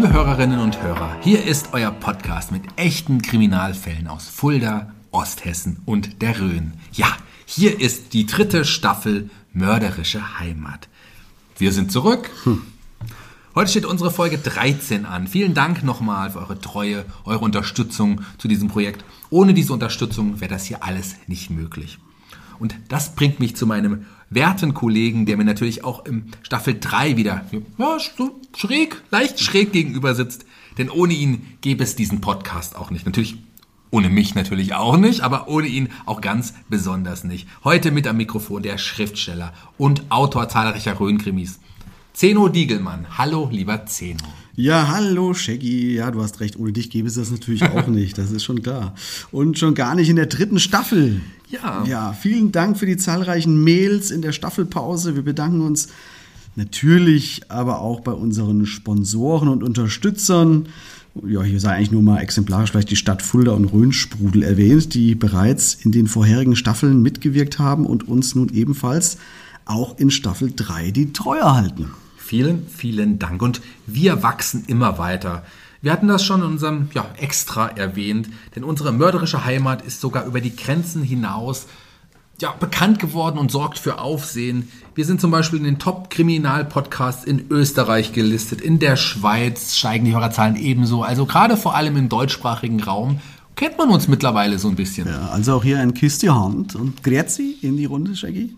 Liebe Hörerinnen und Hörer, hier ist euer Podcast mit echten Kriminalfällen aus Fulda, Osthessen und der Rhön. Ja, hier ist die dritte Staffel Mörderische Heimat. Wir sind zurück. Hm. Heute steht unsere Folge 13 an. Vielen Dank nochmal für eure Treue, eure Unterstützung zu diesem Projekt. Ohne diese Unterstützung wäre das hier alles nicht möglich. Und das bringt mich zu meinem werten Kollegen, der mir natürlich auch im Staffel 3 wieder ja, so schräg, leicht schräg gegenüber sitzt. Denn ohne ihn gäbe es diesen Podcast auch nicht. Natürlich ohne mich natürlich auch nicht, aber ohne ihn auch ganz besonders nicht. Heute mit am Mikrofon der Schriftsteller und Autor zahlreicher Rhön-Krimis. Zeno Diegelmann. Hallo, lieber Zeno. Ja, hallo Shaggy. Ja, du hast recht, ohne dich gäbe es das natürlich auch nicht, das ist schon klar. Und schon gar nicht in der dritten Staffel. Ja. Ja, vielen Dank für die zahlreichen Mails in der Staffelpause. Wir bedanken uns natürlich aber auch bei unseren Sponsoren und Unterstützern. Ja, hier sei eigentlich nur mal exemplarisch vielleicht die Stadt Fulda und Rhönsprudel erwähnt, die bereits in den vorherigen Staffeln mitgewirkt haben und uns nun ebenfalls auch in Staffel 3 die Treue halten. Vielen, vielen Dank. Und wir wachsen immer weiter. Wir hatten das schon in unserem ja, Extra erwähnt, denn unsere mörderische Heimat ist sogar über die Grenzen hinaus ja, bekannt geworden und sorgt für Aufsehen. Wir sind zum Beispiel in den Top-Kriminal-Podcasts in Österreich gelistet, in der Schweiz steigen die Hörerzahlen ebenso, also gerade vor allem im deutschsprachigen Raum kennt man uns mittlerweile so ein bisschen. Ja, also auch hier ein Küss die Hand und Grüezi in die Runde, Shaggy.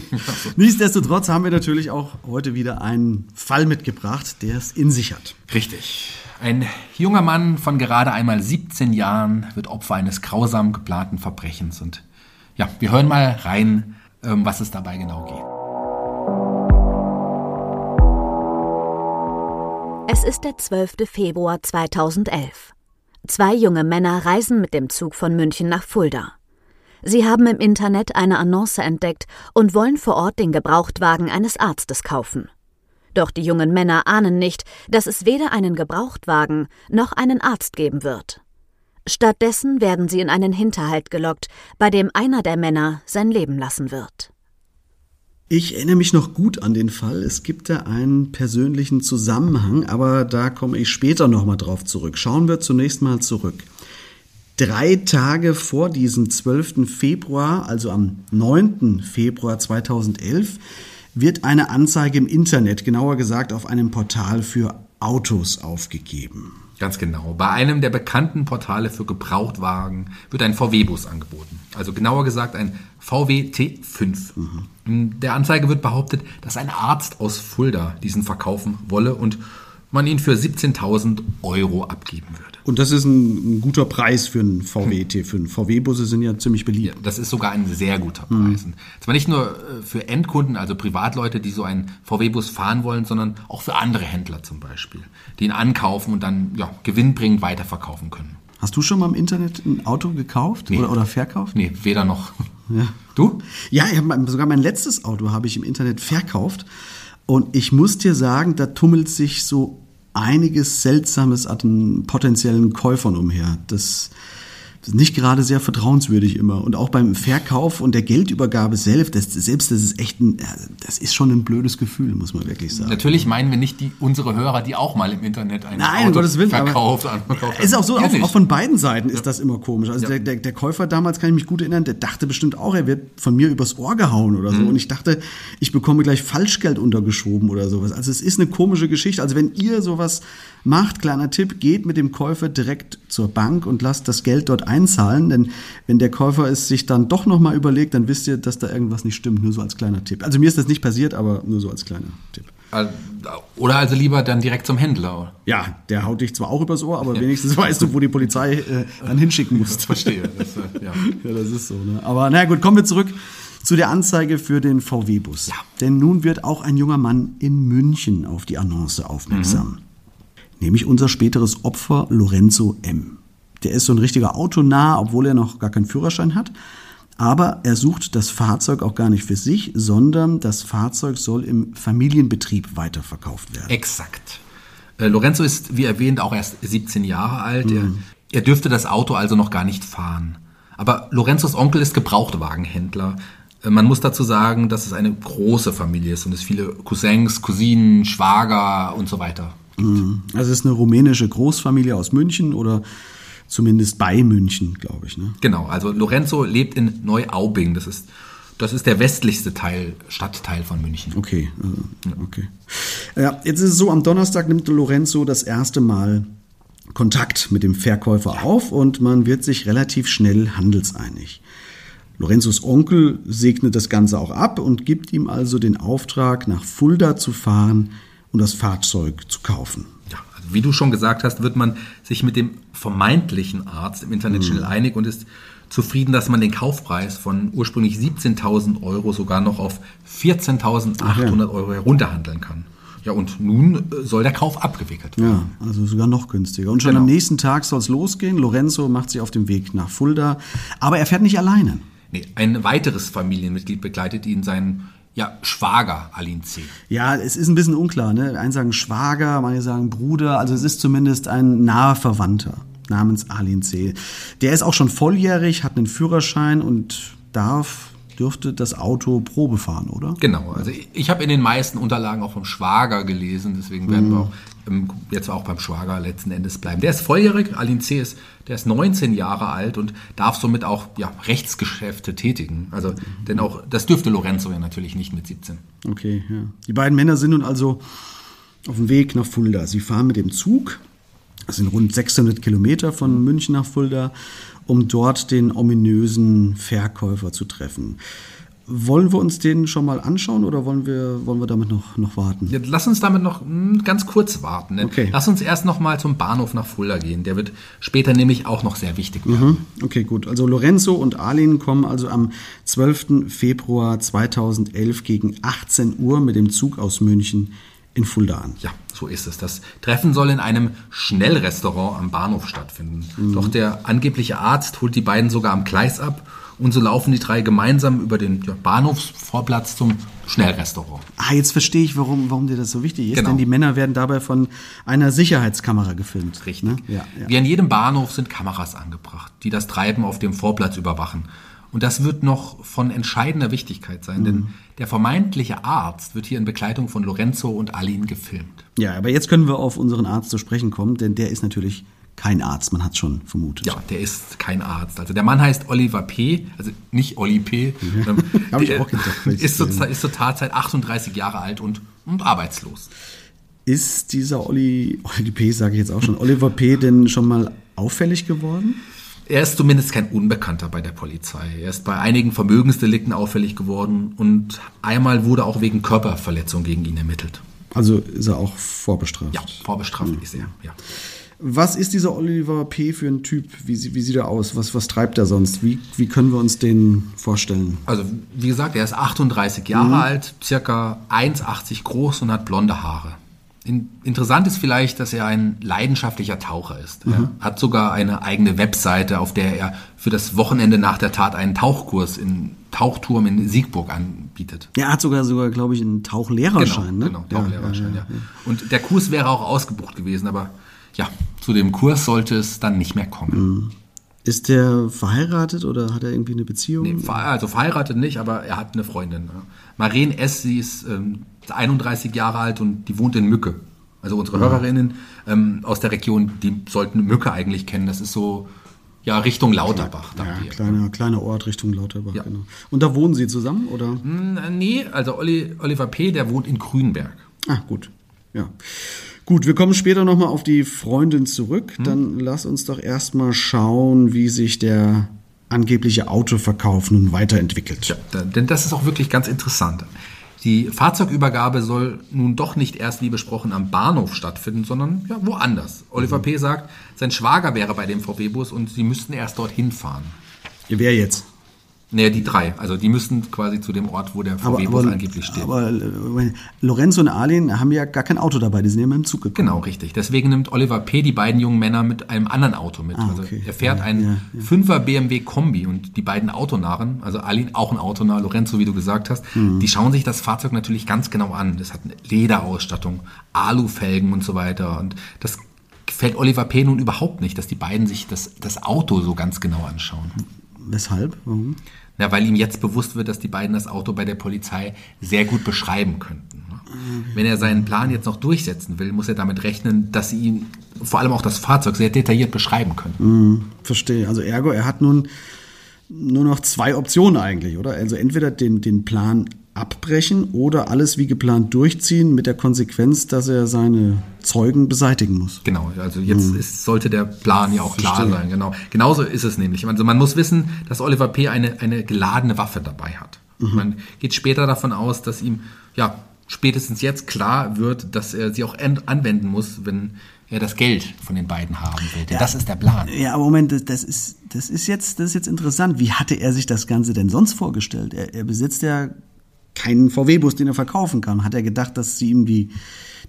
Nichtsdestotrotz haben wir natürlich auch heute wieder einen Fall mitgebracht, der es in sich hat. Richtig. Ein junger Mann von gerade einmal 17 Jahren wird Opfer eines grausam geplanten Verbrechens. Und ja, wir hören mal rein, ähm, was es dabei genau geht. Es ist der 12. Februar 2011. Zwei junge Männer reisen mit dem Zug von München nach Fulda. Sie haben im Internet eine Annonce entdeckt und wollen vor Ort den Gebrauchtwagen eines Arztes kaufen. Doch die jungen Männer ahnen nicht, dass es weder einen Gebrauchtwagen noch einen Arzt geben wird. Stattdessen werden sie in einen Hinterhalt gelockt, bei dem einer der Männer sein Leben lassen wird. Ich erinnere mich noch gut an den Fall. Es gibt da einen persönlichen Zusammenhang, aber da komme ich später nochmal drauf zurück. Schauen wir zunächst mal zurück. Drei Tage vor diesem 12. Februar, also am 9. Februar 2011, wird eine Anzeige im Internet, genauer gesagt auf einem Portal für Autos aufgegeben. Ganz genau. Bei einem der bekannten Portale für Gebrauchtwagen wird ein VW-Bus angeboten. Also genauer gesagt ein VW T5. Mhm. Der Anzeige wird behauptet, dass ein Arzt aus Fulda diesen verkaufen wolle und man ihn für 17.000 Euro abgeben würde. Und das ist ein, ein guter Preis für einen VW T5. VW-Busse sind ja ziemlich beliebt. Ja, das ist sogar ein sehr guter Preis. Mhm. Zwar nicht nur äh, für Endkunden, also Privatleute, die so einen VW-Bus fahren wollen, sondern auch für andere Händler zum Beispiel, die ihn ankaufen und dann ja, gewinnbringend weiterverkaufen können. Hast du schon mal im Internet ein Auto gekauft nee. oder, oder verkauft? Nee, weder noch. Ja. Du? Ja, ich hab, sogar mein letztes Auto habe ich im Internet verkauft. Und ich muss dir sagen, da tummelt sich so einiges Seltsames an potenziellen Käufern umher. Das nicht gerade sehr vertrauenswürdig immer. Und auch beim Verkauf und der Geldübergabe selbst, das, selbst das ist echt ein, das ist schon ein blödes Gefühl, muss man wirklich sagen. Natürlich meinen wir nicht die, unsere Hörer, die auch mal im Internet ein Nein, Auto Willen, verkauft, verkauft Ist auch so, auch, auch, von beiden Seiten ist ja. das immer komisch. Also ja. der, der, der, Käufer damals, kann ich mich gut erinnern, der dachte bestimmt auch, er wird von mir übers Ohr gehauen oder so. Mhm. Und ich dachte, ich bekomme gleich Falschgeld untergeschoben oder sowas. Also es ist eine komische Geschichte. Also wenn ihr sowas macht, kleiner Tipp, geht mit dem Käufer direkt zur Bank und lasst das Geld dort einzahlen, denn wenn der Käufer es sich dann doch nochmal überlegt, dann wisst ihr, dass da irgendwas nicht stimmt, nur so als kleiner Tipp. Also mir ist das nicht passiert, aber nur so als kleiner Tipp. Oder also lieber dann direkt zum Händler. Oder? Ja, der haut dich zwar auch übers Ohr, aber wenigstens weißt du, wo die Polizei äh, dann hinschicken muss. Verstehe. Das, äh, ja. ja, das ist so. Ne? Aber na gut, kommen wir zurück zu der Anzeige für den VW-Bus. Ja. Denn nun wird auch ein junger Mann in München auf die Annonce aufmerksam. Mhm nämlich unser späteres Opfer Lorenzo M. Der ist so ein richtiger Autonah, obwohl er noch gar keinen Führerschein hat. Aber er sucht das Fahrzeug auch gar nicht für sich, sondern das Fahrzeug soll im Familienbetrieb weiterverkauft werden. Exakt. Äh, Lorenzo ist, wie erwähnt, auch erst 17 Jahre alt. Mhm. Er, er dürfte das Auto also noch gar nicht fahren. Aber Lorenzos Onkel ist Gebrauchtwagenhändler. Äh, man muss dazu sagen, dass es eine große Familie ist und es viele Cousins, Cousinen, Schwager und so weiter. Also es ist eine rumänische Großfamilie aus München oder zumindest bei München, glaube ich. Ne? Genau, also Lorenzo lebt in Neuaubing. Das ist, das ist der westlichste Teil, Stadtteil von München. Okay, also, okay. Ja, jetzt ist es so, am Donnerstag nimmt Lorenzo das erste Mal Kontakt mit dem Verkäufer auf und man wird sich relativ schnell handelseinig. Lorenzos Onkel segnet das Ganze auch ab und gibt ihm also den Auftrag, nach Fulda zu fahren, um das Fahrzeug zu kaufen. Ja, also wie du schon gesagt hast, wird man sich mit dem vermeintlichen Arzt im Internet mhm. schnell einig und ist zufrieden, dass man den Kaufpreis von ursprünglich 17.000 Euro sogar noch auf 14.800 ja. Euro herunterhandeln kann. Ja, und nun äh, soll der Kauf abgewickelt werden. Ja, also sogar noch günstiger. Und schon genau. am nächsten Tag soll es losgehen. Lorenzo macht sich auf den Weg nach Fulda. Aber er fährt nicht alleine. Nee, ein weiteres Familienmitglied begleitet ihn, sein ja, Schwager Aline C. Ja, es ist ein bisschen unklar. Ne? Einen sagen Schwager, manche sagen Bruder. Also es ist zumindest ein naher Verwandter namens Aline C. Der ist auch schon volljährig, hat einen Führerschein und darf dürfte das Auto Probe fahren, oder? Genau, also ich, ich habe in den meisten Unterlagen auch vom Schwager gelesen, deswegen werden mhm. wir auch ähm, jetzt auch beim Schwager letzten Endes bleiben. Der ist volljährig, Alin C. ist, der ist 19 Jahre alt und darf somit auch ja, Rechtsgeschäfte tätigen. Also, denn auch, das dürfte Lorenzo ja natürlich nicht mit 17. Okay, ja. Die beiden Männer sind nun also auf dem Weg nach Fulda. Sie fahren mit dem Zug, das sind rund 600 Kilometer von München nach Fulda, um dort den ominösen Verkäufer zu treffen. Wollen wir uns den schon mal anschauen oder wollen wir, wollen wir damit noch, noch warten? Ja, lass uns damit noch hm, ganz kurz warten. Okay. Lass uns erst noch mal zum Bahnhof nach Fulda gehen. Der wird später nämlich auch noch sehr wichtig werden. Mhm. Okay, gut. Also Lorenzo und Arlene kommen also am 12. Februar 2011 gegen 18 Uhr mit dem Zug aus München in Fulda an. Ja, so ist es. Das Treffen soll in einem Schnellrestaurant am Bahnhof stattfinden. Mhm. Doch der angebliche Arzt holt die beiden sogar am Gleis ab und so laufen die drei gemeinsam über den Bahnhofsvorplatz zum Schnellrestaurant. Ah, jetzt verstehe ich, warum, warum dir das so wichtig ist. Genau. Denn die Männer werden dabei von einer Sicherheitskamera gefilmt. Richtig. Ne? Ja, ja. Wie an jedem Bahnhof sind Kameras angebracht, die das Treiben auf dem Vorplatz überwachen. Und das wird noch von entscheidender Wichtigkeit sein, mhm. denn der vermeintliche Arzt wird hier in Begleitung von Lorenzo und Aline gefilmt. Ja, aber jetzt können wir auf unseren Arzt zu sprechen kommen, denn der ist natürlich kein Arzt, man hat es schon vermutet. Ja, der ist kein Arzt. Also der Mann heißt Oliver P., also nicht Olli P. Ja, Habe ich auch gedacht. Ist, zur, ist zur Tatzeit 38 Jahre alt und, und arbeitslos. Ist dieser Olli, Olli P., sage ich jetzt auch schon, Oliver P. denn schon mal auffällig geworden? Er ist zumindest kein Unbekannter bei der Polizei. Er ist bei einigen Vermögensdelikten auffällig geworden und einmal wurde auch wegen Körperverletzung gegen ihn ermittelt. Also ist er auch vorbestraft? Ja, vorbestraft mhm. ist er, ja. Was ist dieser Oliver P. für ein Typ? Wie, wie sieht er aus? Was, was treibt er sonst? Wie, wie können wir uns den vorstellen? Also, wie gesagt, er ist 38 Jahre mhm. alt, circa 1,80 groß und hat blonde Haare. In, interessant ist vielleicht, dass er ein leidenschaftlicher Taucher ist. Mhm. Er hat sogar eine eigene Webseite, auf der er für das Wochenende nach der Tat einen Tauchkurs in Tauchturm in Siegburg anbietet. Er hat sogar, sogar glaube ich, einen Tauchlehrerschein. Genau, ne? genau Tauchlehrerschein, ja, ja, ja, Und der Kurs wäre auch ausgebucht gewesen, aber ja, zu dem Kurs sollte es dann nicht mehr kommen. Mhm. Ist der verheiratet oder hat er irgendwie eine Beziehung? Nee, also verheiratet nicht, aber er hat eine Freundin. Ja. Maren S., sie ist ähm, 31 Jahre alt und die wohnt in Mücke. Also unsere mhm. Hörerinnen ähm, aus der Region, die sollten Mücke eigentlich kennen. Das ist so ja, Richtung Lauterbach. Ja, ja kleiner, kleiner Ort Richtung Lauterbach, ja. genau. Und da wohnen Sie zusammen, oder? Hm, nee, also Olli, Oliver P., der wohnt in Grünberg. Ah, gut. Ja. Gut, wir kommen später nochmal auf die Freundin zurück. Hm. Dann lass uns doch erstmal schauen, wie sich der angebliche Autoverkauf nun weiterentwickelt. Ja, denn das ist auch wirklich ganz interessant. Die Fahrzeugübergabe soll nun doch nicht erst wie besprochen am Bahnhof stattfinden, sondern ja, woanders. Oliver mhm. P. sagt, sein Schwager wäre bei dem VW-Bus und sie müssten erst dorthin fahren. Wer jetzt? Naja, die drei. Also die müssen quasi zu dem Ort, wo der VW-Bus angeblich steht. Aber äh, Lorenzo und Arlene haben ja gar kein Auto dabei, die sind ja mit dem Zug gekommen. Genau, richtig. Deswegen nimmt Oliver P. die beiden jungen Männer mit einem anderen Auto mit. Ah, also okay. Also er fährt ja, einen ja, ja. 5er BMW Kombi und die beiden Autonarren, also Arlene auch ein Autonah, Lorenzo, wie du gesagt hast, mhm. die schauen sich das Fahrzeug natürlich ganz genau an. Das hat eine Lederausstattung, Alufelgen und so weiter. Und das gefällt Oliver P. nun überhaupt nicht, dass die beiden sich das, das Auto so ganz genau anschauen. Weshalb? Warum? Na, weil ihm jetzt bewusst wird, dass die beiden das Auto bei der Polizei sehr gut beschreiben könnten. Ne? Wenn er seinen Plan jetzt noch durchsetzen will, muss er damit rechnen, dass sie ihn, vor allem auch das Fahrzeug, sehr detailliert beschreiben können. Mhm, verstehe. Also ergo, er hat nun nur noch zwei Optionen eigentlich, oder? Also entweder den, den Plan abbrechen oder alles wie geplant durchziehen mit der Konsequenz, dass er seine Zeugen beseitigen muss. Genau, also jetzt hm. ist, sollte der Plan ja auch klar Verstehe. sein. Genau. Genauso ist es nämlich. Also man muss wissen, dass Oliver P. eine, eine geladene Waffe dabei hat. Mhm. Man geht später davon aus, dass ihm ja spätestens jetzt klar wird, dass er sie auch anwenden muss, wenn er das Geld von den beiden haben will. Denn ja, das ist der Plan. Ja, aber Moment, das, das, ist, das, ist jetzt, das ist jetzt interessant. Wie hatte er sich das Ganze denn sonst vorgestellt? Er, er besitzt ja keinen VW-Bus, den er verkaufen kann. Hat er gedacht, dass sie ihm die,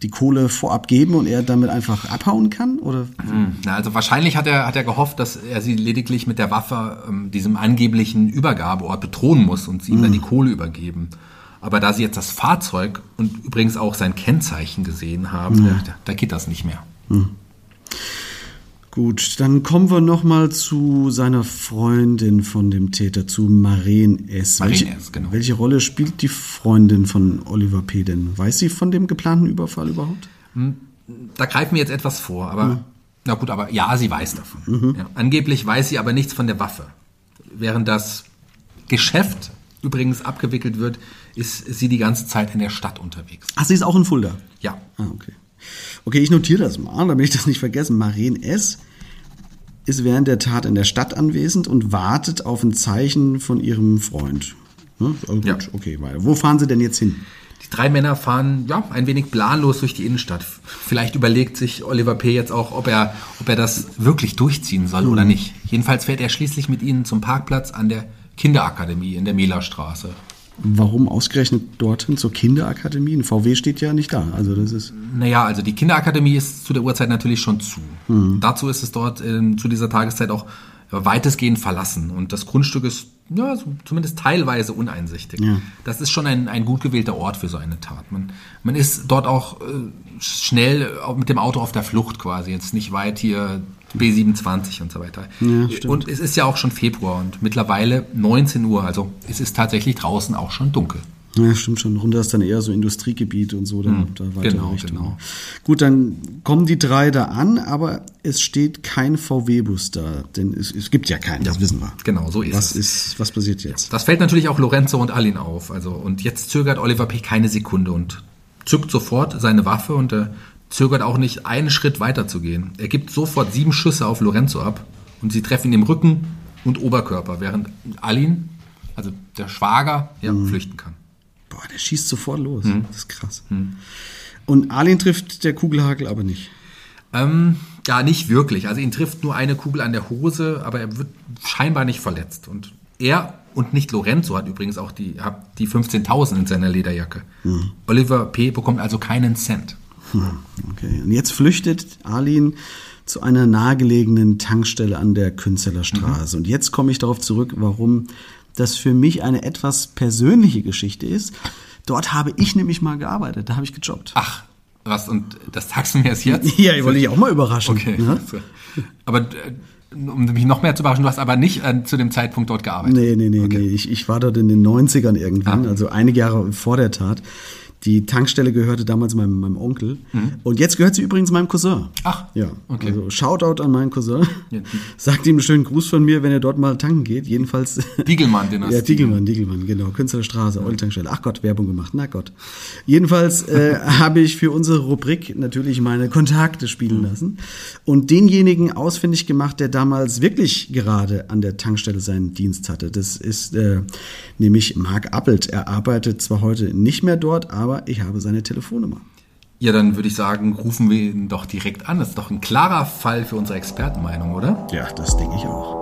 die Kohle vorab geben und er damit einfach abhauen kann? Oder? Hm, na, also wahrscheinlich hat er, hat er gehofft, dass er sie lediglich mit der Waffe ähm, diesem angeblichen Übergabeort bedrohen muss und sie ihm dann hm. die Kohle übergeben. Aber da sie jetzt das Fahrzeug und übrigens auch sein Kennzeichen gesehen haben, ja. da, da, geht das nicht mehr. Mhm. Gut, dann kommen wir noch mal zu seiner Freundin von dem Täter, zu Maren S. Maren welche, S, genau. Welche Rolle spielt die Freundin von Oliver P. denn? Weiß sie von dem geplanten Überfall überhaupt? Hm, da greifen wir jetzt etwas vor, aber ja. na gut, aber ja, sie weiß davon. Mhm. Ja, angeblich weiß sie aber nichts von der Waffe. Während das Geschäft übrigens abgewickelt wird, ist sie die ganze Zeit in der Stadt unterwegs. Ach, sie ist auch in Fulda? Ja. Ah, okay. Okay, ich notiere das mal, damit ich das nicht vergessen. Maren S. ist während der Tat in der Stadt anwesend und wartet auf ein Zeichen von ihrem Freund. Ne? Also gut, ja. okay, weiter. Wo fahren sie denn jetzt hin? Die drei Männer fahren ja ein wenig planlos durch die Innenstadt. Vielleicht überlegt sich Oliver P. jetzt auch, ob er, ob er das wirklich durchziehen soll mhm. oder nicht. Jedenfalls fährt er schließlich mit ihnen zum Parkplatz an der Kinderakademie in der Mehlerstraße. Warum ausgerechnet dorthin zur Kinderakademie? Ein VW steht ja nicht da. Also das ist. Naja, also die Kinderakademie ist zu der Uhrzeit natürlich schon zu. Mhm. Dazu ist es dort ähm, zu dieser Tageszeit auch weitestgehend verlassen. Und das Grundstück ist ja, zumindest teilweise uneinsichtig. Ja. Das ist schon ein, ein gut gewählter Ort für so eine Tat. Man, man ist dort auch äh, schnell mit dem Auto auf der Flucht quasi. Jetzt nicht weit hier B27 und so weiter. Ja, und es ist ja auch schon Februar und mittlerweile 19 Uhr, also es ist tatsächlich draußen auch schon dunkel. Ja, stimmt schon. Runter ist dann eher so Industriegebiet und so, dann hm, da weiter genau, Richtung. Genau. Gut, dann kommen die drei da an, aber es steht kein VW-Bus da, denn es, es, gibt ja keinen, das wissen wir. Genau, so ist was es. Ist, was passiert jetzt? Das fällt natürlich auch Lorenzo und Alin auf. Also, und jetzt zögert Oliver P. keine Sekunde und zückt sofort seine Waffe und äh, zögert auch nicht, einen Schritt weiter zu gehen. Er gibt sofort sieben Schüsse auf Lorenzo ab und sie treffen ihn im Rücken und Oberkörper, während Alin, also der Schwager, ja, mhm. flüchten kann. Boah, der schießt sofort los. Mhm. Das ist krass. Mhm. Und Alin trifft der Kugelhagel aber nicht. Ähm, Ja, nicht wirklich. Also ihn trifft nur eine Kugel an der Hose, aber er wird scheinbar nicht verletzt. Und er und nicht Lorenzo hat übrigens auch die, die 15.000 in seiner Lederjacke. Hm. Oliver P. bekommt also keinen Cent. Hm, okay, und jetzt flüchtet Arlin zu einer nahegelegenen Tankstelle an der Künzeler Straße. Mhm. Und jetzt komme ich darauf zurück, warum das für mich eine etwas persönliche Geschichte ist. Dort habe ich nämlich mal gearbeitet, da habe ich gejobbt. Ach, was, und das sagst du mir erst jetzt? Ja, ich wollte dich auch mal überraschen. Okay. Ne? Aber äh, um mich noch mehr zu überraschen, du hast aber nicht äh, zu dem Zeitpunkt dort gearbeitet. Nee, nee, nee, okay. nee. Ich, ich war dort in den 90ern irgendwann, ah. also einige Jahre vor der Tat. Die Tankstelle gehörte damals meinem, meinem Onkel. Mhm. Und jetzt gehört sie übrigens meinem Cousin. Ach, ja. Okay. Also Shoutout an meinen Cousin. Ja. Sagt ihm einen schönen Gruß von mir, wenn er dort mal tanken geht. Jedenfalls. Diegelmann, den hast Ja, Diegelmann, Diegelmann, genau. Künstlerstraße, ja. Tankstelle. Ach Gott, Werbung gemacht. Na Gott. Jedenfalls äh, habe ich für unsere Rubrik natürlich meine Kontakte spielen lassen und denjenigen ausfindig gemacht, der damals wirklich gerade an der Tankstelle seinen Dienst hatte. Das ist äh, nämlich Marc Appelt. Er arbeitet zwar heute nicht mehr dort, aber aber ich habe seine Telefonnummer. Ja, dann würde ich sagen, rufen wir ihn doch direkt an. Das ist doch ein klarer Fall für unsere Expertenmeinung, oder? Ja, das denke ich auch.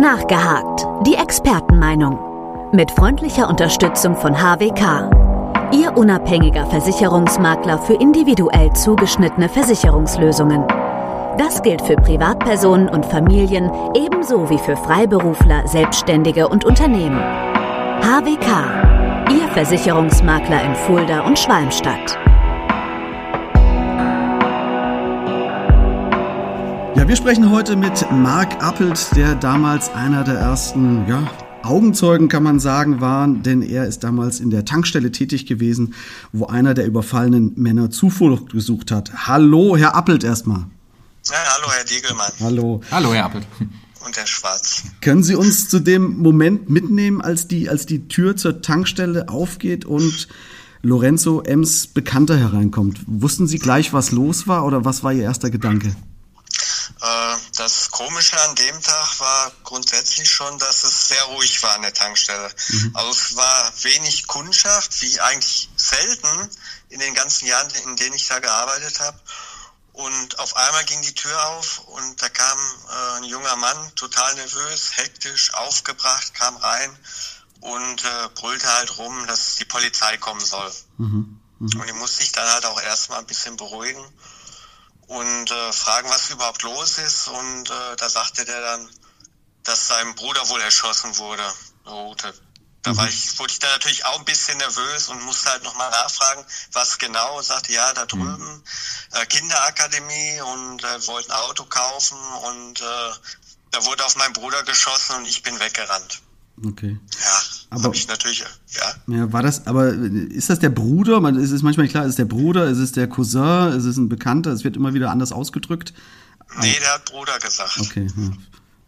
Nachgehakt. Die Expertenmeinung. Mit freundlicher Unterstützung von HWK. Ihr unabhängiger Versicherungsmakler für individuell zugeschnittene Versicherungslösungen. Das gilt für Privatpersonen und Familien ebenso wie für Freiberufler, Selbstständige und Unternehmen. HWK, Ihr Versicherungsmakler in Fulda und Schwalmstadt. Ja, wir sprechen heute mit Marc Appelt, der damals einer der ersten ja, Augenzeugen kann man sagen, waren, denn er ist damals in der Tankstelle tätig gewesen, wo einer der überfallenen Männer Zuflucht gesucht hat. Hallo, Herr Appelt erstmal. Ja, hallo, Herr Diegelmann. Hallo. Hallo, Herr Appelt. Und Herr Schwarz. Können Sie uns zu dem Moment mitnehmen, als die, als die Tür zur Tankstelle aufgeht und Lorenzo Ems Bekannter hereinkommt? Wussten Sie gleich, was los war oder was war Ihr erster Gedanke? Äh, das Komische an dem Tag war grundsätzlich schon, dass es sehr ruhig war an der Tankstelle. Mhm. Also es war wenig Kundschaft, wie eigentlich selten in den ganzen Jahren, in denen ich da gearbeitet habe. Und auf einmal ging die Tür auf und da kam äh, ein junger Mann, total nervös, hektisch, aufgebracht, kam rein und äh, brüllte halt rum, dass die Polizei kommen soll. Mhm. Mhm. Und ich musste sich dann halt auch erstmal ein bisschen beruhigen und äh, fragen, was überhaupt los ist. Und äh, da sagte der dann, dass sein Bruder wohl erschossen wurde. So, da war mhm. ich, wurde ich dann natürlich auch ein bisschen nervös und musste halt nochmal nachfragen, was genau. Sagte, ja, da drüben mhm. äh, Kinderakademie und äh, wollten ein Auto kaufen und äh, da wurde auf meinen Bruder geschossen und ich bin weggerannt. Okay. Ja, aber ich natürlich, ja. Ja, war das, aber ist das der Bruder? Man, ist es manchmal nicht klar, ist es der Bruder, ist es der Cousin, ist es ein Bekannter? Es wird immer wieder anders ausgedrückt. Nee, der hat Bruder gesagt. Okay, ja.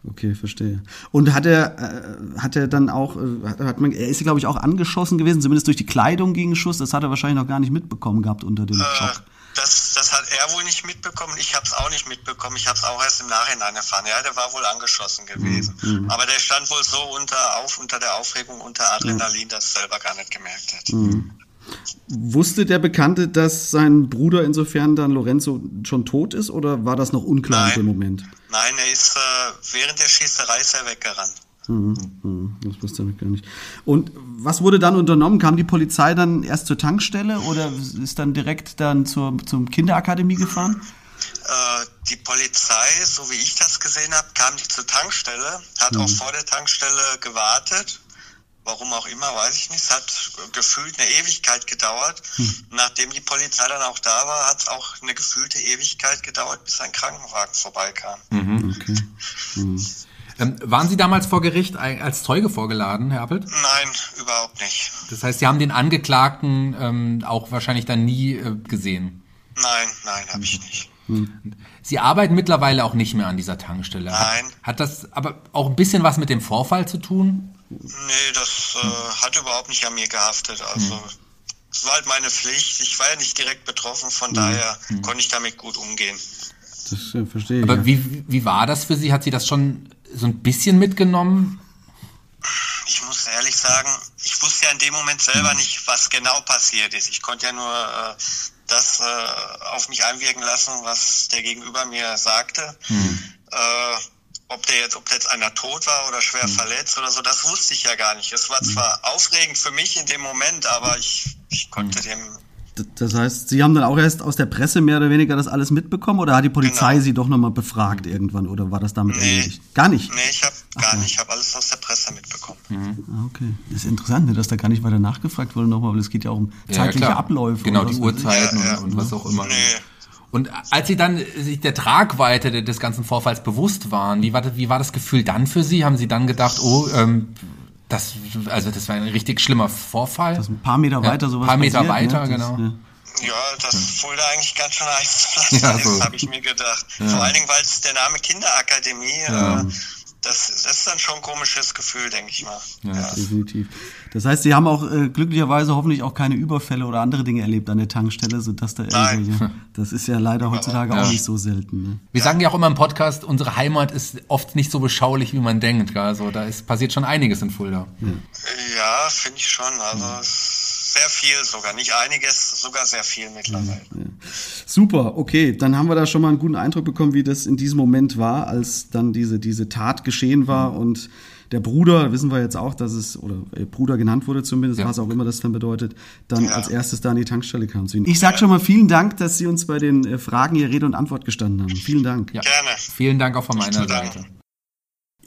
Okay, verstehe. Und hat er, äh, hat er dann auch, äh, hat man, er ist glaube ich auch angeschossen gewesen, zumindest durch die Kleidung gegen Schuss. Das hat er wahrscheinlich noch gar nicht mitbekommen gehabt unter dem äh, Schock. Das, das hat er wohl nicht mitbekommen. Ich habe es auch nicht mitbekommen. Ich habe es auch erst im Nachhinein erfahren. Ja, der war wohl angeschossen gewesen. Mhm. mhm. Aber der stand wohl so unter, auf, unter der Aufregung, unter Adrenalin, mhm. dass er selber gar nicht gemerkt hat. Mhm. Wusste der Bekannte, dass sein Bruder insofern dann Lorenzo schon tot ist oder war das noch unklar Nein. in dem Moment? Nein, er ist äh, während der Schießerei ist er weggerannt. Hm, hm, das wusste er gar nicht. Und was wurde dann unternommen? Kam die Polizei dann erst zur Tankstelle oder ist dann direkt dann zur zum Kinderakademie gefahren? Äh, die Polizei, so wie ich das gesehen habe, kam nicht zur Tankstelle, hat hm. auch vor der Tankstelle gewartet Warum auch immer, weiß ich nicht. Es hat gefühlt eine Ewigkeit gedauert. Hm. Nachdem die Polizei dann auch da war, hat es auch eine gefühlte Ewigkeit gedauert, bis ein Krankenwagen vorbeikam. Mhm. Okay. Mhm. Ähm, waren Sie damals vor Gericht als Zeuge vorgeladen, Herr Appelt? Nein, überhaupt nicht. Das heißt, Sie haben den Angeklagten ähm, auch wahrscheinlich dann nie äh, gesehen? Nein, nein, habe ich nicht. Hm. Sie arbeiten mittlerweile auch nicht mehr an dieser Tankstelle. Nein. Hat, hat das aber auch ein bisschen was mit dem Vorfall zu tun? Nee, das äh, hat überhaupt nicht an mir gehaftet. Also hm. es war halt meine Pflicht. Ich war ja nicht direkt betroffen, von hm. daher hm. konnte ich damit gut umgehen. Das äh, verstehe ich. Aber ja. wie, wie war das für Sie? Hat Sie das schon so ein bisschen mitgenommen? Ich muss ehrlich sagen, ich wusste ja in dem Moment selber nicht, was genau passiert ist. Ich konnte ja nur äh, das äh, auf mich einwirken lassen, was der Gegenüber mir sagte. Hm. Äh, ob der jetzt, ob jetzt einer tot war oder schwer hm. verletzt oder so, das wusste ich ja gar nicht. Es war hm. zwar aufregend für mich in dem Moment, aber ich, ich konnte hm. dem das heißt, Sie haben dann auch erst aus der Presse mehr oder weniger das alles mitbekommen oder hat die Polizei genau. Sie doch nochmal befragt irgendwann oder war das damit nee. erledigt? Gar nicht? Nee, ich habe gar nicht. Ich habe alles aus der Presse mitbekommen. Mhm. Ah, okay. Das ist interessant, ne, dass da gar nicht weiter nachgefragt wurde nochmal, weil es geht ja auch um zeitliche ja, Abläufe. Genau, die Uhrzeiten ja, ja. Und, und, was auch immer. Nee. Und als Sie dann sich der Tragweite des ganzen Vorfalls bewusst waren, wie war, wie war das Gefühl dann für Sie? Haben Sie dann gedacht, oh, ähm, das, also das war ein richtig schlimmer Vorfall. Das ein paar Meter weiter ja, sowas. Ein paar Meter passiert, weiter, ne? genau. Das, ja. das ja. Fulda eigentlich ganz schön heiß ja, so. ist, habe ich mir gedacht. Ja. Vor allen Dingen, weil es der Name Kinderakademie ja. äh, das, das ist dann schon ein komisches Gefühl, denke ich mal. Ja, ja, definitiv. Das heißt, Sie haben auch äh, glücklicherweise hoffentlich auch keine Überfälle oder andere Dinge erlebt an der Tankstelle, sodass da irgendwelche. Das ist ja leider heutzutage ja. auch nicht so selten. Ne? Wir sagen ja auch immer im Podcast, unsere Heimat ist oft nicht so beschaulich, wie man denkt. Also da ist, passiert schon einiges in Fulda. Ja, ja finde ich schon. Also es sehr viel sogar, nicht einiges, sogar sehr viel mittlerweile. Ja. Super, okay, dann haben wir da schon mal einen guten Eindruck bekommen, wie das in diesem Moment war, als dann diese, diese Tat geschehen war mhm. und der Bruder, wissen wir jetzt auch, dass es, oder äh, Bruder genannt wurde zumindest, ja. was auch immer das dann bedeutet, dann ja. als erstes da an die Tankstelle kam zu Ihnen. Ich sag schon mal vielen Dank, dass Sie uns bei den äh, Fragen hier Rede und Antwort gestanden haben. Vielen Dank. Ja. Gerne. Vielen Dank auch von meiner Seite.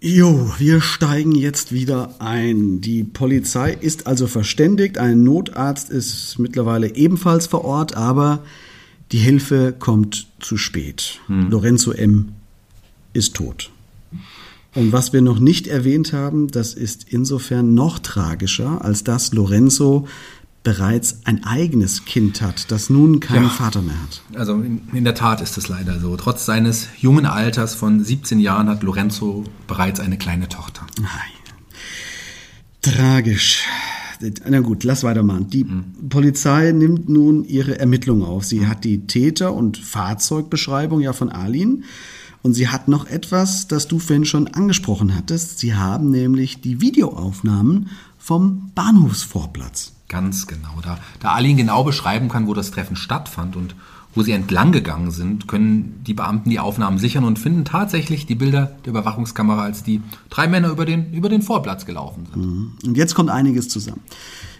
Jo, wir steigen jetzt wieder ein. Die Polizei ist also verständigt, ein Notarzt ist mittlerweile ebenfalls vor Ort, aber die Hilfe kommt zu spät. Hm. Lorenzo M. ist tot. Und was wir noch nicht erwähnt haben, das ist insofern noch tragischer, als dass Lorenzo bereits ein eigenes Kind hat, das nun keinen ja, Vater mehr hat. Also in, in, der Tat ist es leider so. Trotz seines jungen Alters von 17 Jahren hat Lorenzo bereits eine kleine Tochter. Nein. Tragisch. Na gut, lass weitermachen. Die hm. Polizei nimmt nun ihre Ermittlungen auf. Sie hat die Täter- und Fahrzeugbeschreibung ja von Alin. Und sie hat noch etwas, das du vorhin schon angesprochen hattest. Sie haben nämlich die Videoaufnahmen vom Bahnhofsvorplatz. Ganz genau. Da, da Alin genau beschreiben kann, wo das Treffen stattfand und wo sie entlang gegangen sind, können die Beamten die Aufnahmen sichern und finden tatsächlich die Bilder der Überwachungskamera, als die drei Männer über den, über den Vorplatz gelaufen sind. Mhm. Und jetzt kommt einiges zusammen.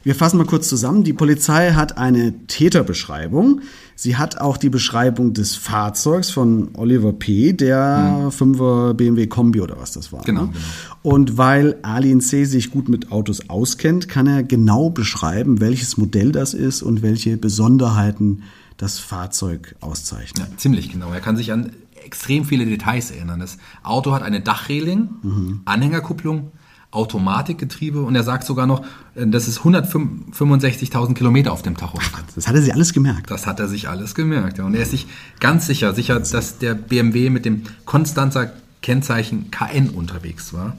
Wir fassen mal kurz zusammen. Die Polizei hat eine Täterbeschreibung. Sie hat auch die Beschreibung des Fahrzeugs von Oliver P., der hm. 5er BMW Kombi oder was das war. Genau, ne? genau. Und weil Alin C. sich gut mit Autos auskennt, kann er genau beschreiben, welches Modell das ist und welche Besonderheiten das Fahrzeug auszeichnet. Ja, ziemlich genau. Er kann sich an extrem viele Details erinnern. Das Auto hat eine Dachreling, mhm. Anhängerkupplung, Automatikgetriebe und er sagt sogar noch, äh, dass es 165.000 Kilometer auf dem Tacho hat. Das hat er sich alles gemerkt. Das hat er sich alles gemerkt, ja. Und er ist sich ganz sicher, sicher, dass der BMW mit dem Konstanzer Kennzeichen KN unterwegs war.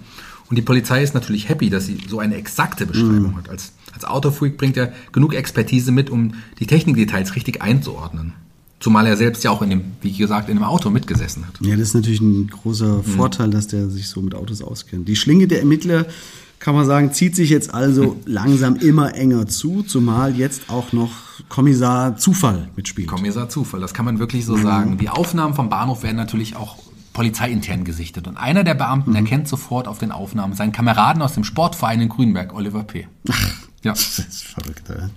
Und die Polizei ist natürlich happy, dass sie so eine exakte Beschreibung mm. hat. Als, als Autofreak bringt er genug Expertise mit, um die Technikdetails richtig einzuordnen. Zumal er selbst ja auch in dem, wie gesagt, in dem Auto mitgesessen hat. Ja, das ist natürlich ein großer mhm. Vorteil, dass der sich so mit Autos auskennt. Die Schlinge der Ermittler, kann man sagen, zieht sich jetzt also langsam immer enger zu, zumal jetzt auch noch Kommissar Zufall mitspielt. Kommissar Zufall, das kann man wirklich so mhm. sagen. Die Aufnahmen vom Bahnhof werden natürlich auch polizeiintern gesichtet. Und einer der Beamten mhm. erkennt sofort auf den Aufnahmen seinen Kameraden aus dem Sportverein in Grünberg, Oliver P. Ach, ja. Das ist verrückt, ey.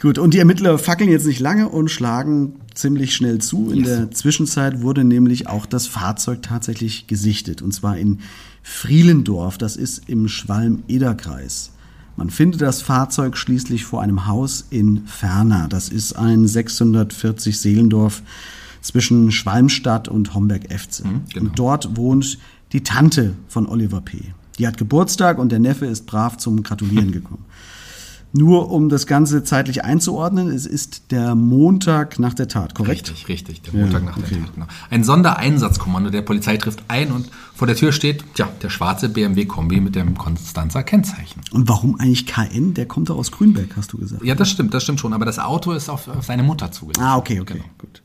Gut, und die Ermittler fackeln jetzt nicht lange und schlagen ziemlich schnell zu. In yes. der Zwischenzeit wurde nämlich auch das Fahrzeug tatsächlich gesichtet, und zwar in Frielendorf, das ist im Schwalm-Eder-Kreis. Man findet das Fahrzeug schließlich vor einem Haus in Ferner. Das ist ein 640 Seelendorf zwischen Schwalmstadt und Homberg-Efze. Mhm, genau. Und dort wohnt die Tante von Oliver P. Die hat Geburtstag und der Neffe ist brav zum Gratulieren gekommen. Nur um das Ganze zeitlich einzuordnen, es ist der Montag nach der Tat, korrekt? Richtig, richtig, der Montag ja, nach okay. der Tat. Genau. Ein Sondereinsatzkommando der Polizei trifft ein und vor der Tür steht, tja, der schwarze BMW-Kombi mit dem Konstanzer Kennzeichen. Und warum eigentlich KN? Der kommt doch aus Grünberg, hast du gesagt. Ja, das stimmt, das stimmt schon, aber das Auto ist auf, auf seine Mutter zugeschnitten. Ah, okay, okay, genau. gut.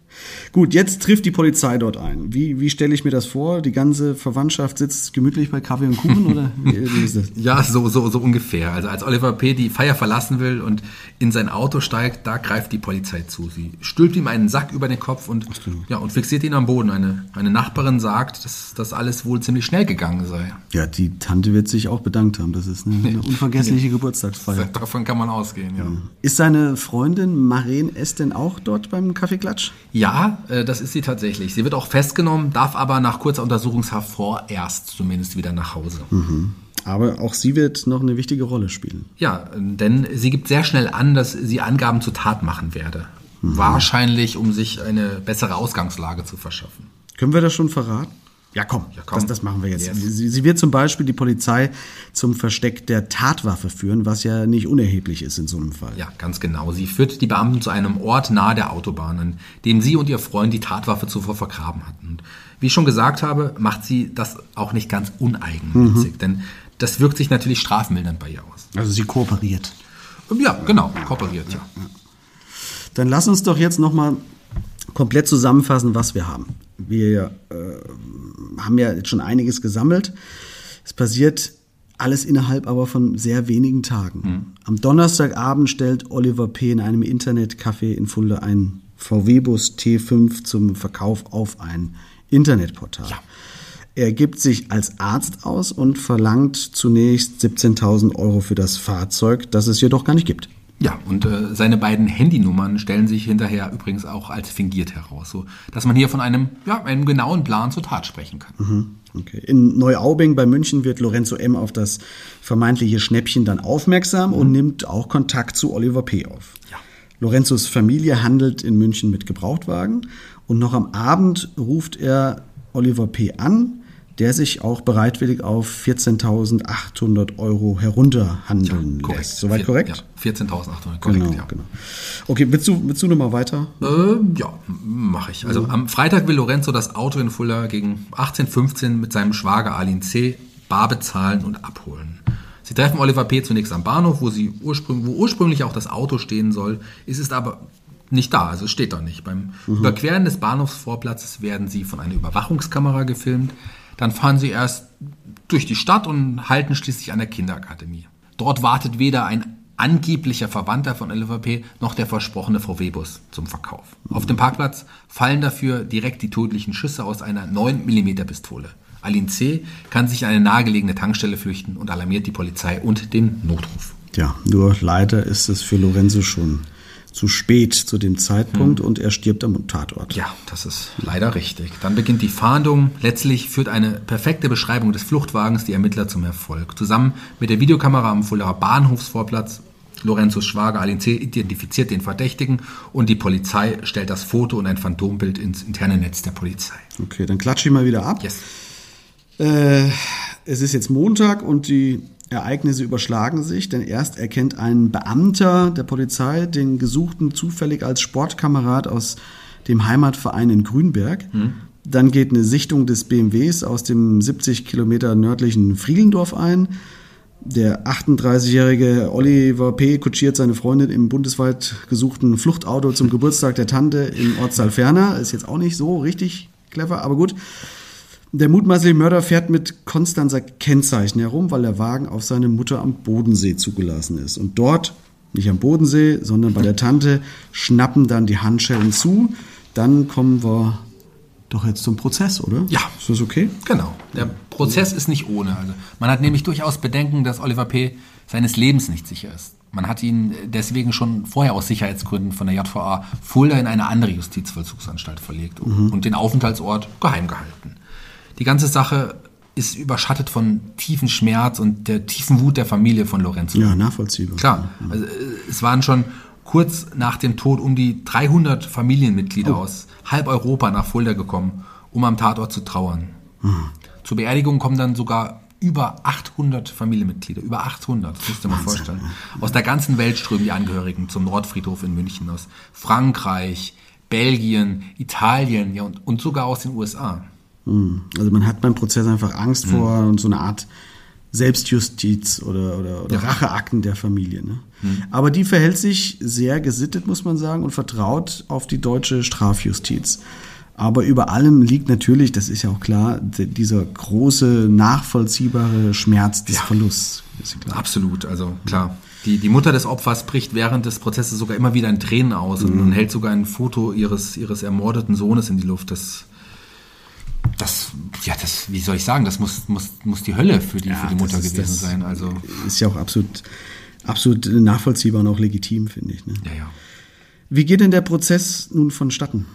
Gut, jetzt trifft die Polizei dort ein. Wie, wie stelle ich mir das vor? Die ganze Verwandtschaft sitzt gemütlich bei Kaffee und Kuchen oder wie, ist das? Ja, so, so, so ungefähr. Also als Oliver P. die Feier verlassen will und in sein Auto steigt, da greift die Polizei zu. Sie stülpt ihm einen Sack über den Kopf und, ja, und fixiert ihn am Boden. Eine, eine Nachbarin sagt, dass das alles wohl ziemlich schnell gegangen sei. Ja, die Tante wird sich auch bedankt haben. Das ist eine, eine unvergessliche Geburtstagsfeier. Davon kann man ausgehen, ja. Ist seine Freundin Maren S. denn auch dort beim Kaffeeklatsch? Ja, äh, das ist sie tatsächlich. Sie wird auch festgenommen, darf aber nach kurzer Untersuchungshaft vorerst zumindest wieder nach Hause. Mhm. Aber auch sie wird noch eine wichtige Rolle spielen. Ja, denn sie gibt sehr schnell an, dass sie Angaben zur Tat machen werde. Mhm. Wahrscheinlich, um sich eine bessere Ausgangslage zu verschaffen. Können wir das schon verraten? Ja, komm, ja, komm. Das, das machen wir jetzt. Yes. Sie, sie, wird zum Beispiel die Polizei zum Versteck der Tatwaffe führen, was ja nicht unerheblich ist in so einem Fall. Ja, ganz genau. Sie führt die Beamten zu einem Ort nahe der Autobahn, an dem sie und ihr Freund die Tatwaffe zuvor vergraben hatten. Und wie ich schon gesagt habe, macht sie das auch nicht ganz uneigennützig, mhm. denn das wirkt sich natürlich strafmildernd bei ihr aus. Also sie kooperiert. Ja, genau, kooperiert, ja. ja. Dann lass uns doch jetzt nochmal komplett zusammenfassen, was wir haben. Wir äh, haben ja jetzt schon einiges gesammelt. Es passiert alles innerhalb aber von sehr wenigen Tagen. Mhm. Am Donnerstagabend stellt Oliver P. in einem Internetcafé in Fulda ein VW-Bus T5 zum Verkauf auf ein Internetportal. Ja. Er gibt sich als Arzt aus und verlangt zunächst 17.000 Euro für das Fahrzeug, das es jedoch gar nicht gibt. Ja, und äh, seine beiden Handynummern stellen sich hinterher übrigens auch als fingiert heraus, so dass man hier von einem, ja, einem genauen Plan zur Tat sprechen kann. Mhm. Okay. In Neuaubing bei München wird Lorenzo M. auf das vermeintliche Schnäppchen dann aufmerksam mhm. und nimmt auch Kontakt zu Oliver P. auf. Ja. Lorenzos Familie handelt in München mit Gebrauchtwagen und noch am Abend ruft er Oliver P. an der sich auch bereitwillig auf 14.800 Euro herunterhandeln ja, lässt. Soweit korrekt? Ja, 14.800, korrekt, genau, ja. Genau. Okay, willst du, willst du nochmal weiter? Äh, ja, mache ich. Also am Freitag will Lorenzo das Auto in Fulda gegen 18.15 mit seinem Schwager Alin C. bar bezahlen und abholen. Sie treffen Oliver P. zunächst am Bahnhof, wo, sie ursprünglich, wo ursprünglich auch das Auto stehen soll. Es ist aber nicht da, also es steht da nicht. Beim mhm. Überqueren des Bahnhofsvorplatzes werden sie von einer Überwachungskamera gefilmt. Dann fahren sie erst durch die Stadt und halten schließlich an der Kinderakademie. Dort wartet weder ein angeblicher Verwandter von LVP noch der versprochene VW-Bus zum Verkauf. Auf dem Parkplatz fallen dafür direkt die tödlichen Schüsse aus einer 9 mm Pistole. Aline C. kann sich an eine nahegelegene Tankstelle flüchten und alarmiert die Polizei und den Notruf. Ja, nur leider ist es für Lorenzo schon zu spät zu dem Zeitpunkt hm. und er stirbt am Tatort. Ja, das ist leider richtig. Dann beginnt die Fahndung. Letztlich führt eine perfekte Beschreibung des Fluchtwagens die Ermittler zum Erfolg. Zusammen mit der Videokamera am Fuldaer Bahnhofsvorplatz Lorenzos Schwager Alin C. identifiziert den Verdächtigen und die Polizei stellt das Foto und ein Phantombild ins interne Netz der Polizei. Okay, dann klatsche ich mal wieder ab. Yes. Äh, es ist jetzt Montag und die Ereignisse überschlagen sich, denn erst erkennt ein Beamter der Polizei den Gesuchten zufällig als Sportkamerad aus dem Heimatverein in Grünberg. Mhm. Dann geht eine Sichtung des BMWs aus dem 70 Kilometer nördlichen Friedendorf ein. Der 38-jährige Oliver P. kutschiert seine Freundin im bundesweit gesuchten Fluchtauto zum Geburtstag der Tante im Ortsteil Ferner. Ist jetzt auch nicht so richtig clever, aber gut. Der mutmaßliche Mörder fährt mit Konstanzer Kennzeichen herum, weil der Wagen auf seine Mutter am Bodensee zugelassen ist. Und dort, nicht am Bodensee, sondern bei der Tante, schnappen dann die Handschellen zu. Dann kommen wir doch jetzt zum Prozess, oder? Ja. Ist das okay? Genau. Der Prozess ist nicht ohne. Also man hat nämlich durchaus Bedenken, dass Oliver P. seines Lebens nicht sicher ist. Man hat ihn deswegen schon vorher aus Sicherheitsgründen von der JVA Fulda in eine andere Justizvollzugsanstalt verlegt mhm. und den Aufenthaltsort geheim gehalten. Die ganze Sache ist überschattet von tiefen Schmerz und der tiefen Wut der Familie von Lorenzo. Ja, nachvollziehbar. Klar, also, äh, es waren schon kurz nach dem Tod um die 300 Familienmitglieder oh. aus halb Europa nach Fulda gekommen, um am Tatort zu trauern. Hm. Zur Beerdigung kommen dann sogar über 800 Familienmitglieder, über 800, das musst du dir mal vorstellen. Aus der ganzen Welt strömen die Angehörigen zum Nordfriedhof in München, aus Frankreich, Belgien, Italien ja, und, und sogar aus den USA. Hm. Also man hat beim Prozess einfach Angst vor mhm. und so eine Art Selbstjustiz oder, oder, oder ja. Racheakten der Familie. Ne? Mhm. Aber die verhält sich sehr gesittet, muss man sagen, und vertraut auf die deutsche Strafjustiz. Aber über allem liegt natürlich, das ist ja auch klar, dieser große, nachvollziehbare Schmerz des ja, Verlusts. Absolut, also klar. Die, die Mutter des Opfers bricht während des Prozesses sogar immer wieder in Tränen aus mhm. und, hält sogar ein Foto ihres, ihres ermordeten Sohnes in die Luft. Das, das, ja, das, wie soll ich sagen, das muss, muss, muss die Hölle für die, ja, für die Mutter ist, gewesen sein. Also ist ja auch absolut, absolut nachvollziehbar und auch legitim, finde ich. Ne? Ja, ja. Wie geht denn der Prozess nun vonstatten?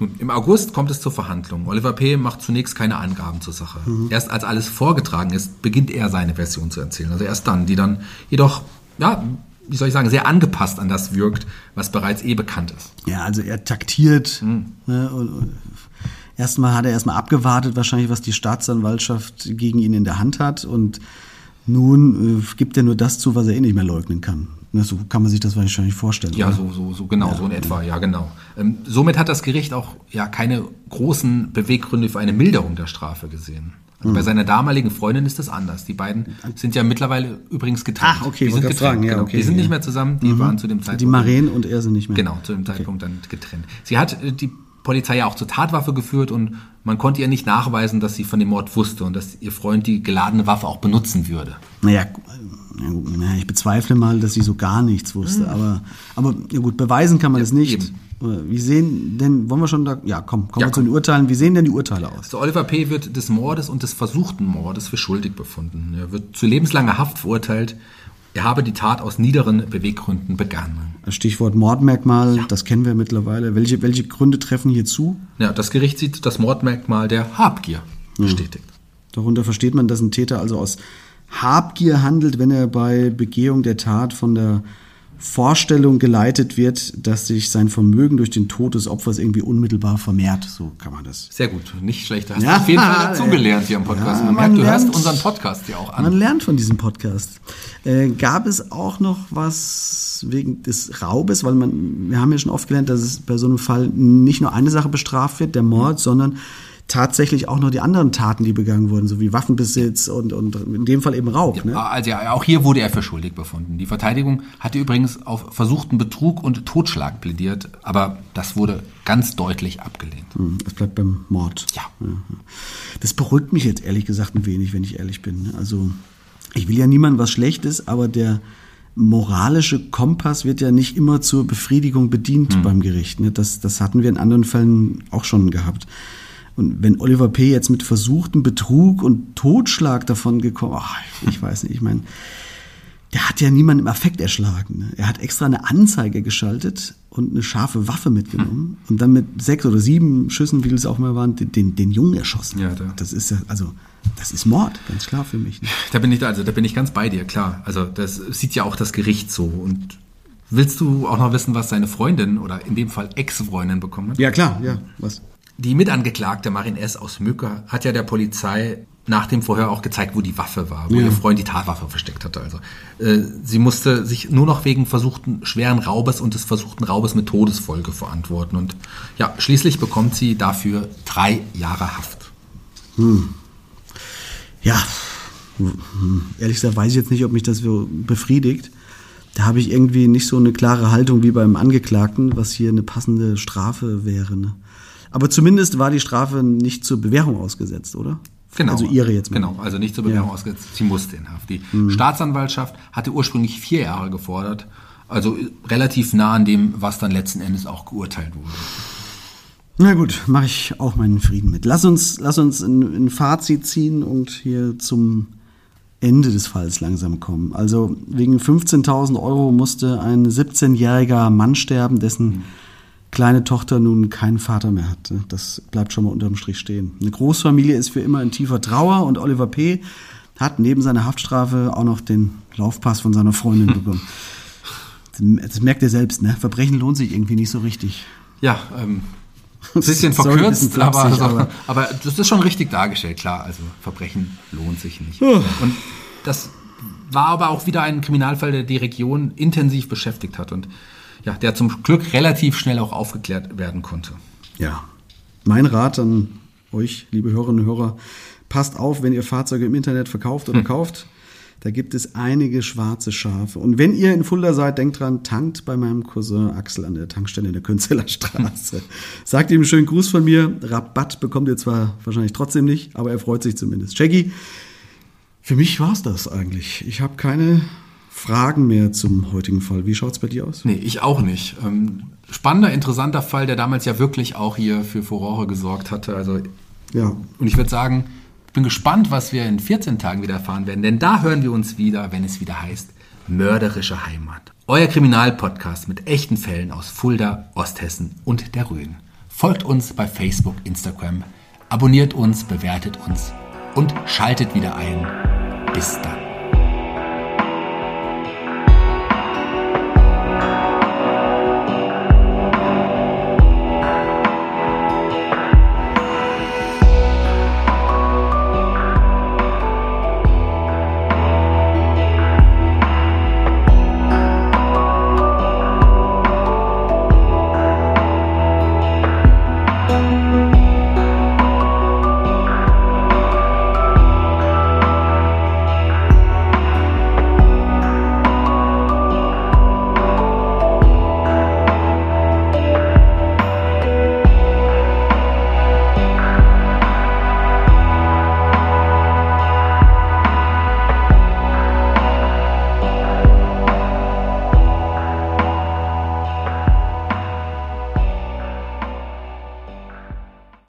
Nun, im August kommt es zur Verhandlung. Oliver P. macht zunächst keine Angaben zur Sache. Mhm. Erst als alles vorgetragen ist, beginnt er seine Version zu erzählen. Also erst dann, die dann jedoch, ja, wie soll ich sagen, sehr angepasst an das wirkt, was bereits eh bekannt ist. Ja, also er taktiert. Mhm. Ne, und, und erstmal hat er erstmal abgewartet, wahrscheinlich, was die Staatsanwaltschaft gegen ihn in der Hand hat. Und nun äh, gibt er nur das zu, was er eh nicht mehr leugnen kann. Ne, so kann man sich das wahrscheinlich vorstellen. Ja, so, so, so genau, ja. so in etwa, ja, genau. Ähm, somit hat das Gericht auch ja keine großen Beweggründe für eine Milderung der Strafe gesehen. Also mhm. Bei seiner damaligen Freundin ist das anders. Die beiden sind ja mittlerweile übrigens getrennt. Ach, okay, die sind getrennt. Fragen, ja, genau. okay, die sind ja. nicht mehr zusammen, die mhm. waren zu dem Zeitpunkt. Die Maren und er sind nicht mehr. Genau, zu dem Zeitpunkt okay. dann getrennt. Sie hat äh, die Polizei ja auch zur Tatwaffe geführt und man konnte ihr nicht nachweisen, dass sie von dem Mord wusste und dass ihr Freund die geladene Waffe auch benutzen würde. Naja, ich bezweifle mal, dass sie so gar nichts wusste. Mhm. Aber, aber ja gut, beweisen kann man ja, es nicht. Eben. Wie sehen denn, wollen wir schon da, ja komm, kommen ja, wir zu den Urteilen. Wie sehen denn die Urteile aus? So, Oliver P. wird des Mordes und des versuchten Mordes für schuldig befunden. Er wird zu lebenslanger Haft verurteilt. Er habe die Tat aus niederen Beweggründen begangen. Stichwort Mordmerkmal, ja. das kennen wir mittlerweile. Welche, welche Gründe treffen hier zu? Ja, das Gericht sieht das Mordmerkmal der Habgier bestätigt. Ja. Darunter versteht man, dass ein Täter also aus Habgier handelt, wenn er bei Begehung der Tat von der Vorstellung geleitet wird, dass sich sein Vermögen durch den Tod des Opfers irgendwie unmittelbar vermehrt. So kann man das. Sehr gut, nicht schlecht. Da hast ja, du auf jeden Fall dazugelernt hier am Podcast. Ja, man, man merkt, du hörst unseren Podcast ja auch an. Man lernt von diesem Podcast. Äh, gab es auch noch was wegen des Raubes? Weil man, wir haben ja schon oft gelernt, dass es bei so einem Fall nicht nur eine Sache bestraft wird, der Mord, sondern tatsächlich auch noch die anderen Taten, die begangen wurden, so wie Waffenbesitz und, und in dem Fall eben Raub. Ne? Also ja, auch hier wurde er für schuldig befunden. Die Verteidigung hatte übrigens auf versuchten Betrug und Totschlag plädiert, aber das wurde ganz deutlich abgelehnt. Hm, es bleibt beim Mord. Ja. Das beruhigt mich jetzt ehrlich gesagt ein wenig, wenn ich ehrlich bin. Also ich will ja niemandem was Schlechtes, aber der moralische Kompass wird ja nicht immer zur Befriedigung bedient hm. beim Gericht. Ne? Das, das hatten wir in anderen Fällen auch schon gehabt. Und wenn Oliver P. jetzt mit versuchten Betrug und Totschlag davon gekommen, ach, ich weiß nicht, ich meine, der hat ja niemanden im Affekt erschlagen. Ne? Er hat extra eine Anzeige geschaltet und eine scharfe Waffe mitgenommen und dann mit sechs oder sieben Schüssen, wie es auch mal waren, den, den Jungen erschossen. Ja, da. Das ist ja, also, das ist Mord, ganz klar für mich. Ne? Da bin ich, also, da bin ich ganz bei dir, klar. Also, das sieht ja auch das Gericht so und Willst du auch noch wissen, was seine Freundin oder in dem Fall Ex-Freundin bekommen hat? Ja, klar, ja. Was? Die Mitangeklagte Marin S. aus Mücke hat ja der Polizei nach dem Vorhör auch gezeigt, wo die Waffe war, wo ja. ihr Freund die Tatwaffe versteckt hatte. Also äh, sie musste sich nur noch wegen versuchten schweren Raubes und des versuchten Raubes mit Todesfolge verantworten. Und ja, schließlich bekommt sie dafür drei Jahre Haft. Hm. Ja, hm. ehrlich gesagt weiß ich jetzt nicht, ob mich das so befriedigt. Da habe ich irgendwie nicht so eine klare Haltung wie beim Angeklagten, was hier eine passende Strafe wäre. Ne? Aber zumindest war die Strafe nicht zur Bewährung ausgesetzt, oder? Genau. Also ihre jetzt mal. Genau, also nicht zur Bewährung ja. ausgesetzt. Sie musste in Haft. Die mhm. Staatsanwaltschaft hatte ursprünglich vier Jahre gefordert. Also relativ nah an dem, was dann letzten Endes auch geurteilt wurde. Na gut, mache ich auch meinen Frieden mit. Lass uns, lass uns ein, ein Fazit ziehen und hier zum Ende des Falls langsam kommen. Also wegen 15.000 Euro musste ein 17-jähriger Mann sterben, dessen mhm kleine Tochter nun keinen Vater mehr hat. Das bleibt schon mal unterm Strich stehen. Eine Großfamilie ist für immer in tiefer Trauer und Oliver P. hat neben seiner Haftstrafe auch noch den Laufpass von seiner Freundin bekommen. Das merkt er selbst, ne? Verbrechen lohnt sich irgendwie nicht so richtig. Ja, ähm, ein bisschen verkürzt, bisschen flapsig, aber, aber, aber, das ist schon richtig dargestellt, klar. Also Verbrechen lohnt sich nicht. Und das war aber auch wieder ein Kriminalfall, der die Region intensiv beschäftigt hat. Und ja, der zum Glück relativ schnell auch aufgeklärt werden konnte. Ja, mein Rat an euch, liebe Hörerinnen und Hörer, passt auf, wenn ihr Fahrzeuge im Internet verkauft oder hm. kauft. Da gibt es einige schwarze Schafe. Und wenn ihr in Fulda seid, denkt dran, tankt bei meinem Cousin Axel an der Tankstelle in der Künzeler Straße. Sagt ihm einen schönen Gruß von mir. Rabatt bekommt ihr zwar wahrscheinlich trotzdem nicht, aber er freut sich zumindest. Shaggy, für mich war's das eigentlich. Ich habe keine Fragen mehr zum heutigen Fall. Wie schaut's bei dir aus? Nee, ich auch nicht. Ähm, spannender, interessanter Fall, der damals ja wirklich auch hier für Furore gesorgt hatte. Also, ja. Und ich würde sagen, bin gespannt, was wir in 14 Tagen wieder erfahren werden, denn da hören wir uns wieder, wenn es wieder heißt Mörderische Heimat. Euer Kriminalpodcast mit echten Fällen aus Fulda, Osthessen und der Rhön. Folgt uns bei Facebook, Instagram, abonniert uns, bewertet uns und schaltet wieder ein. Bis dann.